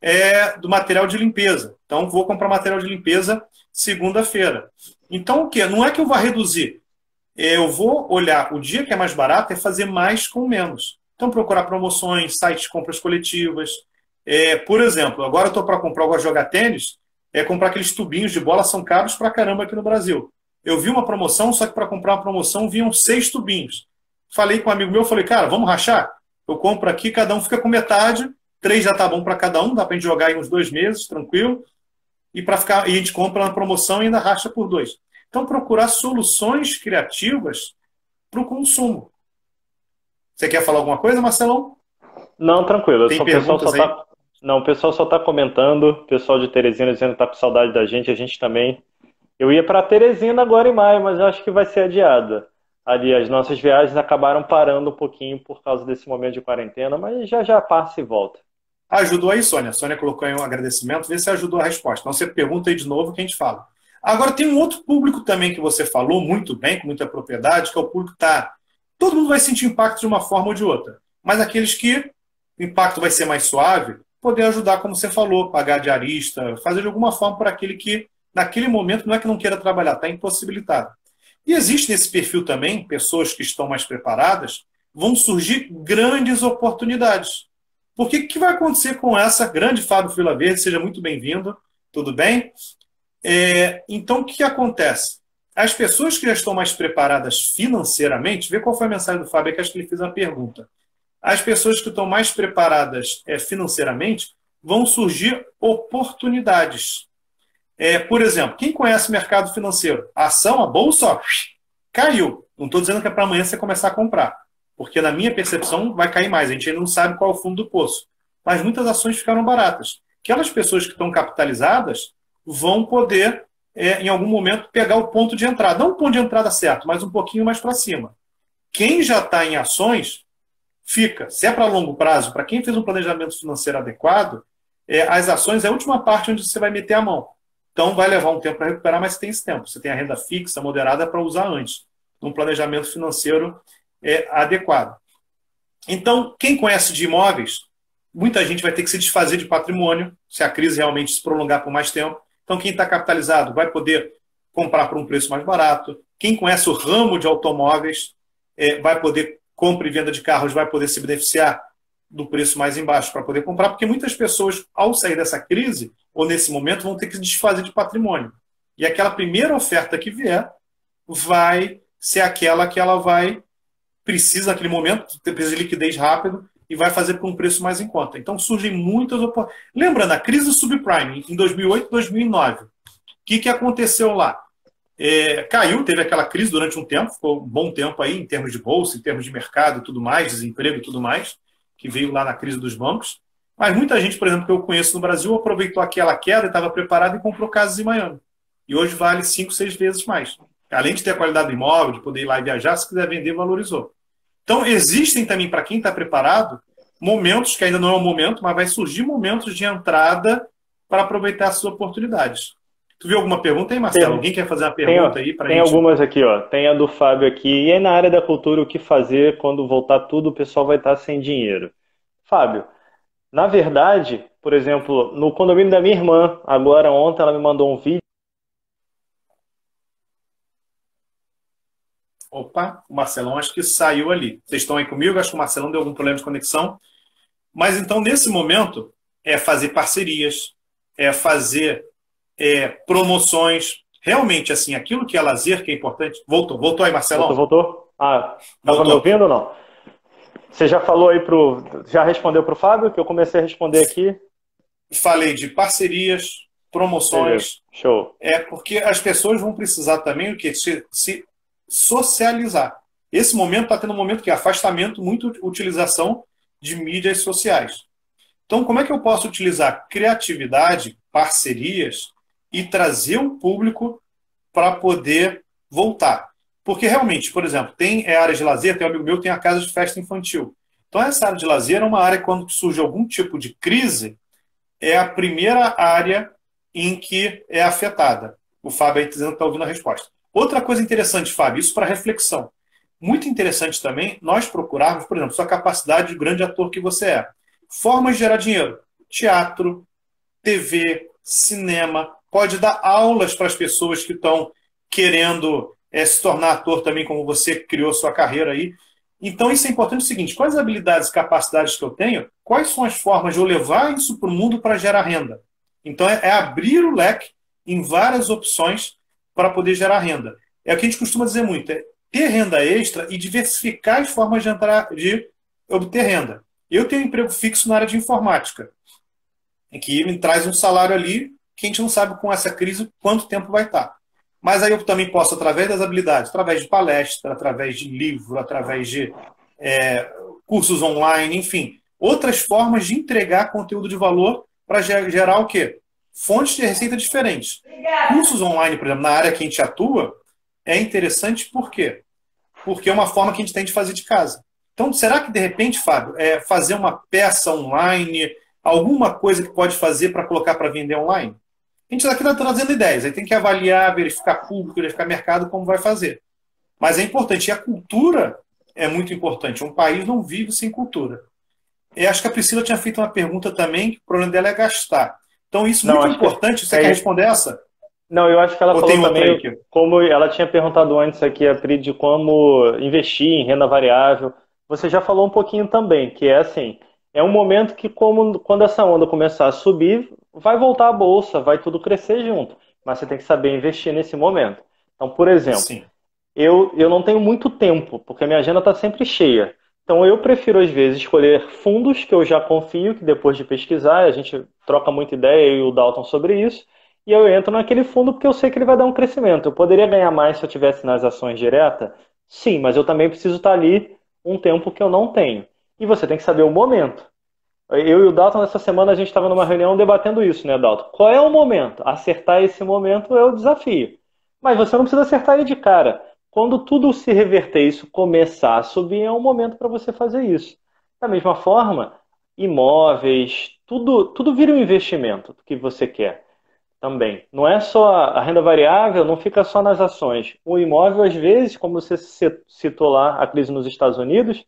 é, do material de limpeza. Então, vou comprar material de limpeza segunda-feira. Então, o que? Não é que eu vá reduzir. Eu vou olhar o dia que é mais barato é fazer mais com menos. Então, procurar promoções, sites de compras coletivas. É, por exemplo, agora eu estou para comprar, de jogar tênis, é comprar aqueles tubinhos de bola, são caros pra caramba aqui no Brasil. Eu vi uma promoção, só que para comprar uma promoção vinham seis tubinhos. Falei com um amigo meu, falei, cara, vamos rachar? Eu compro aqui, cada um fica com metade, três já tá bom para cada um, dá para gente jogar aí uns dois meses, tranquilo. E para ficar, e a gente compra na promoção e ainda racha por dois. Então, procurar soluções criativas para o consumo. Você quer falar alguma coisa, Marcelão? Não, tranquilo. Tem só, perguntas pessoal só tá... Não, o pessoal só está comentando, o pessoal de Teresina dizendo que está com saudade da gente, a gente também. Eu ia para Teresina agora em maio, mas acho que vai ser adiada. Ali, as nossas viagens acabaram parando um pouquinho por causa desse momento de quarentena, mas já já passa e volta. Ajudou aí, Sônia. Sônia colocou aí um agradecimento, vê se ajudou a resposta. Então você pergunta aí de novo que a gente fala. Agora tem um outro público também que você falou muito bem, com muita propriedade, que é o público que está. Todo mundo vai sentir impacto de uma forma ou de outra. Mas aqueles que o impacto vai ser mais suave, poder ajudar, como você falou, pagar diarista, fazer de alguma forma para aquele que, naquele momento, não é que não queira trabalhar, está impossibilitado. E existe nesse perfil também pessoas que estão mais preparadas, vão surgir grandes oportunidades. Porque o que vai acontecer com essa grande Fábio Fila Verde? Seja muito bem-vindo, tudo bem? É, então, o que acontece? As pessoas que já estão mais preparadas financeiramente, vê qual foi a mensagem do Fábio, é que acho que ele fez uma pergunta as pessoas que estão mais preparadas é, financeiramente vão surgir oportunidades. É, por exemplo, quem conhece o mercado financeiro? A ação, a bolsa, caiu. Não estou dizendo que é para amanhã você começar a comprar, porque na minha percepção vai cair mais. A gente ainda não sabe qual é o fundo do poço. Mas muitas ações ficaram baratas. Aquelas pessoas que estão capitalizadas vão poder, é, em algum momento, pegar o ponto de entrada. Não o ponto de entrada certo, mas um pouquinho mais para cima. Quem já está em ações fica. Se é para longo prazo, para quem fez um planejamento financeiro adequado, é, as ações é a última parte onde você vai meter a mão. Então vai levar um tempo para recuperar, mas você tem esse tempo. Você tem a renda fixa, moderada para usar antes, num planejamento financeiro é, adequado. Então, quem conhece de imóveis, muita gente vai ter que se desfazer de patrimônio, se a crise realmente se prolongar por mais tempo. Então, quem está capitalizado vai poder comprar por um preço mais barato. Quem conhece o ramo de automóveis é, vai poder compra e venda de carros vai poder se beneficiar do preço mais embaixo para poder comprar, porque muitas pessoas, ao sair dessa crise, ou nesse momento, vão ter que se desfazer de patrimônio. E aquela primeira oferta que vier vai ser aquela que ela vai, precisa naquele momento, precisa de liquidez rápido, e vai fazer por um preço mais em conta. Então surgem muitas oportunidades. Lembrando, a crise subprime em 2008 2009. O que, que aconteceu lá? É, caiu, teve aquela crise durante um tempo, ficou um bom tempo aí, em termos de bolsa, em termos de mercado e tudo mais, desemprego e tudo mais, que veio lá na crise dos bancos. Mas muita gente, por exemplo, que eu conheço no Brasil, aproveitou aquela queda estava preparado e comprou casas em Miami. E hoje vale cinco, seis vezes mais. Além de ter a qualidade do imóvel, de poder ir lá e viajar, se quiser vender, valorizou. Então, existem também, para quem está preparado, momentos, que ainda não é o momento, mas vai surgir momentos de entrada para aproveitar essas oportunidades. Tu viu alguma pergunta aí, Marcelo? Tem, Alguém quer fazer uma pergunta tem, aí para Tem gente? algumas aqui, ó. Tem a do Fábio aqui. E aí, na área da cultura, o que fazer quando voltar tudo, o pessoal vai estar sem dinheiro? Fábio, na verdade, por exemplo, no condomínio da minha irmã, agora ontem ela me mandou um vídeo. Opa, o Marcelão acho que saiu ali. Vocês estão aí comigo? Acho que o Marcelão deu algum problema de conexão. Mas então, nesse momento, é fazer parcerias, é fazer é, promoções. Realmente, assim, aquilo que é lazer, que é importante. Voltou, voltou aí, Marcelo? Voltou, voltou. Ah, estava me ouvindo ou não? Você já falou aí pro. Já respondeu para o Fábio, que eu comecei a responder aqui? Falei de parcerias, promoções. Show. É porque as pessoas vão precisar também o quê? Se, se socializar. Esse momento está tendo um momento que é afastamento, muita utilização de mídias sociais. Então, como é que eu posso utilizar criatividade, parcerias e trazer o público para poder voltar? Porque realmente, por exemplo, tem é, áreas de lazer, tem um amigo meu tem a casa de festa infantil. Então, essa área de lazer é uma área que, quando surge algum tipo de crise, é a primeira área em que é afetada. O Fábio aí está ouvindo a resposta. Outra coisa interessante, Fábio, isso para reflexão. Muito interessante também nós procurarmos, por exemplo, sua capacidade de grande ator que você é. Formas de gerar dinheiro. Teatro, TV, cinema. Pode dar aulas para as pessoas que estão querendo é, se tornar ator também, como você criou sua carreira aí. Então, isso é importante o seguinte: quais habilidades e capacidades que eu tenho, quais são as formas de eu levar isso para o mundo para gerar renda? Então, é, é abrir o leque em várias opções para poder gerar renda. É o que a gente costuma dizer muito: é ter renda extra e diversificar as formas de, entrar, de obter renda. Eu tenho um emprego fixo na área de informática, que me traz um salário ali que a gente não sabe com essa crise quanto tempo vai estar. Mas aí eu também posso, através das habilidades, através de palestra, através de livro, através de é, cursos online, enfim, outras formas de entregar conteúdo de valor para gerar o quê? Fontes de receita diferentes. Cursos online, por exemplo, na área que a gente atua, é interessante por quê? Porque é uma forma que a gente tem de fazer de casa. Então, será que de repente, Fábio, é fazer uma peça online, alguma coisa que pode fazer para colocar para vender online? A gente aqui está trazendo ideias, aí tem que avaliar, verificar público, verificar mercado, como vai fazer. Mas é importante, e a cultura é muito importante. Um país não vive sem cultura. Eu acho que a Priscila tinha feito uma pergunta também, que o problema dela é gastar. Então, isso é muito importante. Você é... quer responder essa? Não, eu acho que ela Ou falou também, como ela tinha perguntado antes aqui, a Pri, de como investir em renda variável. Você já falou um pouquinho também, que é assim, é um momento que como, quando essa onda começar a subir, vai voltar a bolsa, vai tudo crescer junto. Mas você tem que saber investir nesse momento. Então, por exemplo, eu, eu não tenho muito tempo, porque a minha agenda está sempre cheia. Então, eu prefiro, às vezes, escolher fundos que eu já confio, que depois de pesquisar, a gente troca muita ideia, eu e o Dalton, sobre isso, e eu entro naquele fundo porque eu sei que ele vai dar um crescimento. Eu poderia ganhar mais se eu tivesse nas ações direta? Sim, mas eu também preciso estar ali um tempo que eu não tenho. E você tem que saber o momento. Eu e o Dalton, nessa semana, a gente estava numa reunião debatendo isso, né, Dalton? Qual é o momento? Acertar esse momento é o desafio. Mas você não precisa acertar ele de cara. Quando tudo se reverter, isso começar a subir, é um momento para você fazer isso. Da mesma forma, imóveis, tudo, tudo vira um investimento que você quer também. Não é só a renda variável, não fica só nas ações. O imóvel, às vezes, como você citou lá, a crise nos Estados Unidos,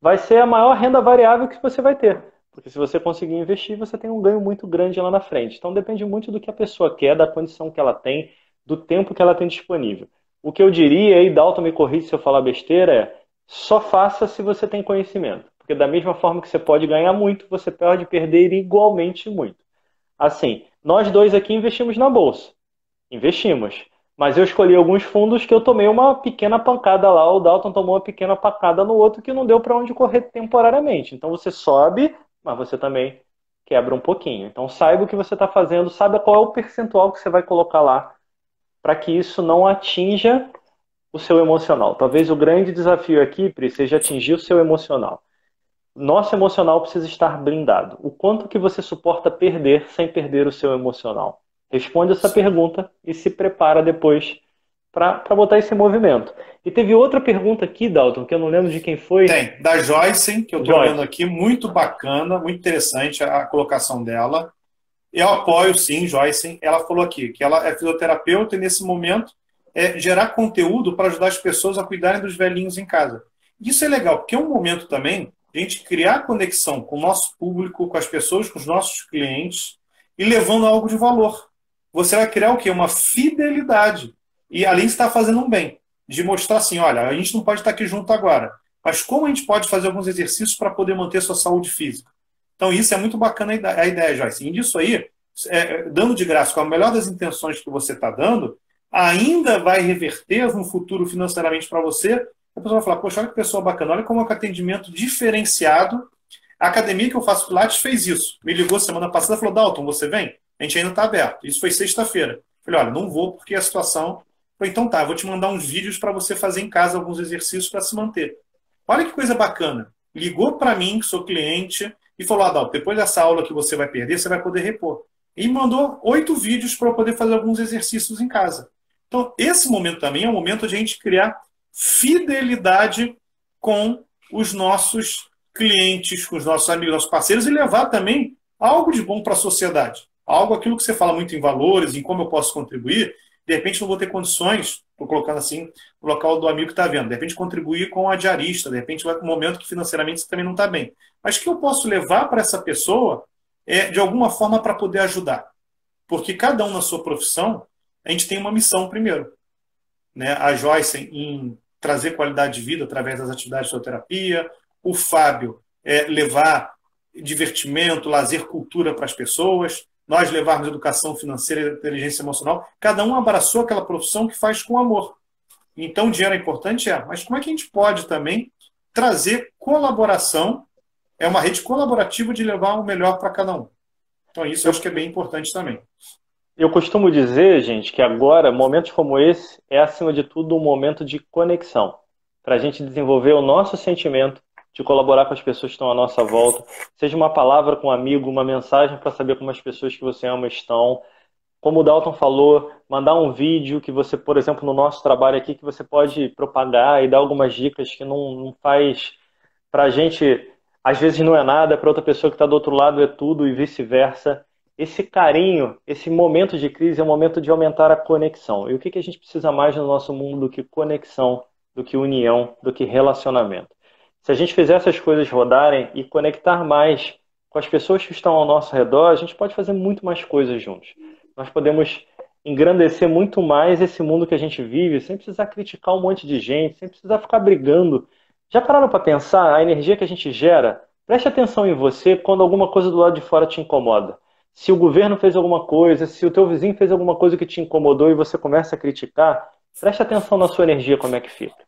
vai ser a maior renda variável que você vai ter. Porque se você conseguir investir, você tem um ganho muito grande lá na frente. Então depende muito do que a pessoa quer, da condição que ela tem, do tempo que ela tem disponível. O que eu diria, e Dalton me corrige se eu falar besteira, é só faça se você tem conhecimento. Porque da mesma forma que você pode ganhar muito, você pode perder igualmente muito. Assim, nós dois aqui investimos na bolsa. Investimos. Mas eu escolhi alguns fundos que eu tomei uma pequena pancada lá, o Dalton tomou uma pequena pancada no outro que não deu para onde correr temporariamente. Então você sobe, mas você também quebra um pouquinho. Então saiba o que você está fazendo, saiba qual é o percentual que você vai colocar lá, para que isso não atinja o seu emocional. Talvez o grande desafio aqui, Pri, seja atingir o seu emocional. Nosso emocional precisa estar blindado. O quanto que você suporta perder sem perder o seu emocional? Responde essa pergunta e se prepara depois para botar esse movimento. E teve outra pergunta aqui, Dalton, que eu não lembro de quem foi. Tem, da Joyce, que eu estou vendo aqui, muito bacana, muito interessante a colocação dela. Eu apoio, sim, Joyce. Ela falou aqui que ela é fisioterapeuta e, nesse momento, é gerar conteúdo para ajudar as pessoas a cuidarem dos velhinhos em casa. Isso é legal, porque é um momento também de a gente criar conexão com o nosso público, com as pessoas, com os nossos clientes e levando algo de valor você vai criar o quê? Uma fidelidade. E além de estar fazendo um bem, de mostrar assim, olha, a gente não pode estar aqui junto agora, mas como a gente pode fazer alguns exercícios para poder manter sua saúde física? Então isso é muito bacana a ideia, Joyce. E disso aí, é, dando de graça com a melhor das intenções que você está dando, ainda vai reverter no futuro financeiramente para você. A pessoa vai falar, poxa, olha que pessoa bacana, olha como é um atendimento diferenciado. A academia que eu faço Pilates fez isso. Me ligou semana passada e falou, Dalton, você vem? a gente ainda está aberto. Isso foi sexta-feira. Falei, olha, não vou porque a situação Falei, então tá, vou te mandar uns vídeos para você fazer em casa alguns exercícios para se manter. Olha que coisa bacana. Ligou para mim, que sou cliente, e falou: Adalto, depois dessa aula que você vai perder, você vai poder repor. E mandou oito vídeos para eu poder fazer alguns exercícios em casa. Então, esse momento também é o momento de a gente criar fidelidade com os nossos clientes, com os nossos amigos, nossos parceiros e levar também algo de bom para a sociedade. Algo, aquilo que você fala muito em valores, em como eu posso contribuir, de repente não vou ter condições, estou colocando assim no local do amigo que está vendo, de repente contribuir com a diarista, de repente vai para um momento que financeiramente você também não está bem. Mas que eu posso levar para essa pessoa é, de alguma forma para poder ajudar. Porque cada um na sua profissão, a gente tem uma missão primeiro. Né? A Joyce em trazer qualidade de vida através das atividades de terapia, o Fábio é, levar divertimento, lazer, cultura para as pessoas, nós levarmos educação financeira e inteligência emocional, cada um abraçou aquela profissão que faz com amor. Então, o dinheiro é importante, é, mas como é que a gente pode também trazer colaboração? É uma rede colaborativa de levar o melhor para cada um. Então, isso eu acho que é bem importante também. Eu costumo dizer, gente, que agora, momentos como esse, é acima de tudo um momento de conexão para a gente desenvolver o nosso sentimento de colaborar com as pessoas que estão à nossa volta, seja uma palavra com um amigo, uma mensagem para saber como as pessoas que você ama estão. Como o Dalton falou, mandar um vídeo que você, por exemplo, no nosso trabalho aqui, que você pode propagar e dar algumas dicas que não, não faz para a gente, às vezes não é nada, para outra pessoa que está do outro lado é tudo e vice-versa. Esse carinho, esse momento de crise é um momento de aumentar a conexão. E o que, que a gente precisa mais no nosso mundo do que conexão, do que união, do que relacionamento? Se a gente fizer essas coisas rodarem e conectar mais com as pessoas que estão ao nosso redor, a gente pode fazer muito mais coisas juntos. Nós podemos engrandecer muito mais esse mundo que a gente vive, sem precisar criticar um monte de gente, sem precisar ficar brigando. Já pararam para pensar a energia que a gente gera? Preste atenção em você quando alguma coisa do lado de fora te incomoda. Se o governo fez alguma coisa, se o teu vizinho fez alguma coisa que te incomodou e você começa a criticar, preste atenção na sua energia como é que fica.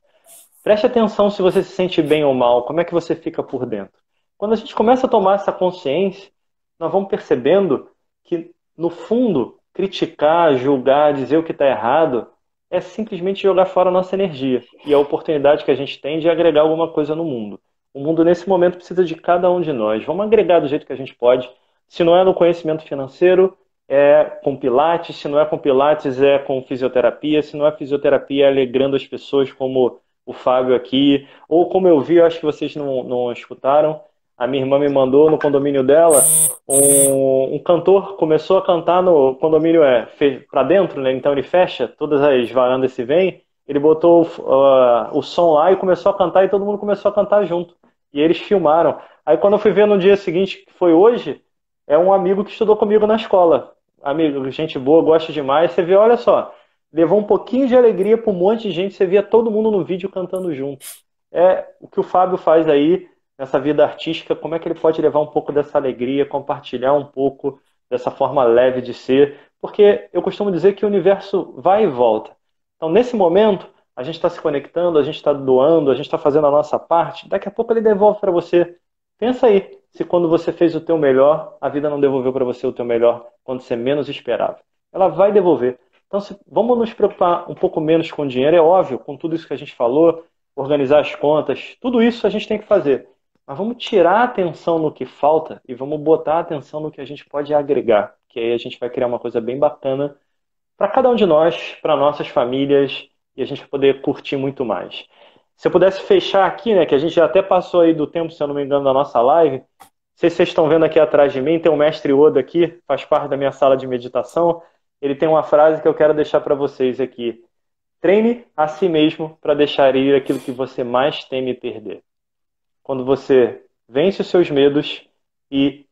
Preste atenção se você se sente bem ou mal, como é que você fica por dentro. Quando a gente começa a tomar essa consciência, nós vamos percebendo que, no fundo, criticar, julgar, dizer o que está errado, é simplesmente jogar fora a nossa energia e a oportunidade que a gente tem de agregar alguma coisa no mundo. O mundo, nesse momento, precisa de cada um de nós. Vamos agregar do jeito que a gente pode. Se não é no conhecimento financeiro, é com Pilates. Se não é com Pilates, é com fisioterapia. Se não é fisioterapia, é alegrando as pessoas como o Fábio aqui, ou como eu vi, eu acho que vocês não, não escutaram, a minha irmã me mandou no condomínio dela, um, um cantor começou a cantar no condomínio é, para dentro, né? então ele fecha, todas as varandas se vêm, ele botou uh, o som lá e começou a cantar e todo mundo começou a cantar junto. E eles filmaram. Aí quando eu fui ver no dia seguinte, que foi hoje, é um amigo que estudou comigo na escola. Amigo, gente boa, gosta demais. Você vê, olha só, levou um pouquinho de alegria para um monte de gente. Você via todo mundo no vídeo cantando junto. É o que o Fábio faz aí nessa vida artística. Como é que ele pode levar um pouco dessa alegria, compartilhar um pouco dessa forma leve de ser? Porque eu costumo dizer que o universo vai e volta. Então, nesse momento, a gente está se conectando, a gente está doando, a gente está fazendo a nossa parte. Daqui a pouco ele devolve para você. Pensa aí, se quando você fez o teu melhor, a vida não devolveu para você o teu melhor quando você menos esperava. Ela vai devolver. Então, se, vamos nos preocupar um pouco menos com dinheiro, é óbvio, com tudo isso que a gente falou, organizar as contas, tudo isso a gente tem que fazer. Mas vamos tirar a atenção no que falta e vamos botar a atenção no que a gente pode agregar, que aí a gente vai criar uma coisa bem bacana para cada um de nós, para nossas famílias e a gente poder curtir muito mais. Se eu pudesse fechar aqui, né, que a gente já até passou aí do tempo, se eu não me engano, da nossa live. Não sei se vocês estão vendo aqui atrás de mim, tem o mestre Oda aqui, faz parte da minha sala de meditação ele tem uma frase que eu quero deixar para vocês aqui. Treine a si mesmo para deixar ir aquilo que você mais teme perder. Quando você vence os seus medos e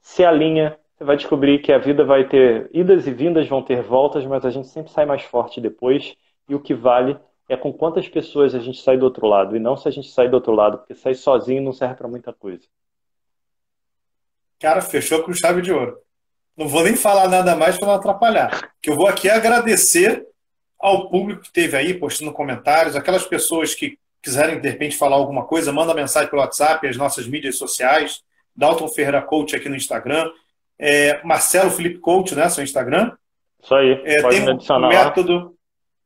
se alinha, você vai descobrir que a vida vai ter idas e vindas, vão ter voltas, mas a gente sempre sai mais forte depois. E o que vale é com quantas pessoas a gente sai do outro lado, e não se a gente sai do outro lado, porque sair sozinho não serve para muita coisa. Cara, fechou com chave de ouro. Não vou nem falar nada mais para não atrapalhar. Que eu vou aqui agradecer ao público que teve aí postando comentários, aquelas pessoas que quiserem de repente falar alguma coisa, manda mensagem pelo WhatsApp, as nossas mídias sociais, Dalton Ferreira Coach aqui no Instagram, é, Marcelo Felipe Coach, né, seu Instagram. Isso aí, é, pode tem adicionar o método,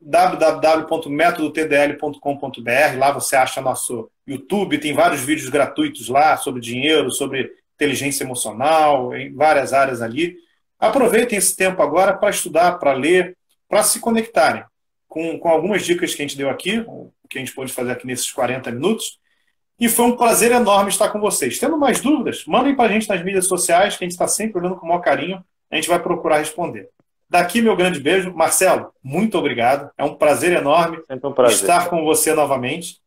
www.metodotdl.com.br. Lá você acha nosso YouTube, tem vários vídeos gratuitos lá sobre dinheiro, sobre inteligência emocional, em várias áreas ali. Aproveitem esse tempo agora para estudar, para ler, para se conectarem com, com algumas dicas que a gente deu aqui, o que a gente pôde fazer aqui nesses 40 minutos. E foi um prazer enorme estar com vocês. Tendo mais dúvidas, mandem para a gente nas mídias sociais, que a gente está sempre olhando com o maior carinho. A gente vai procurar responder. Daqui, meu grande beijo. Marcelo, muito obrigado. É um prazer enorme um prazer. estar com você novamente.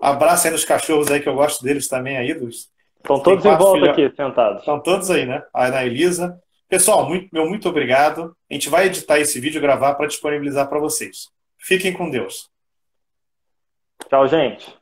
Abraço aí nos cachorros aí, que eu gosto deles também aí. Dos... Estão todos em volta aqui, sentados. Estão todos aí, né? A Ana Elisa. Pessoal, muito, meu muito obrigado. A gente vai editar esse vídeo e gravar para disponibilizar para vocês. Fiquem com Deus. Tchau, gente.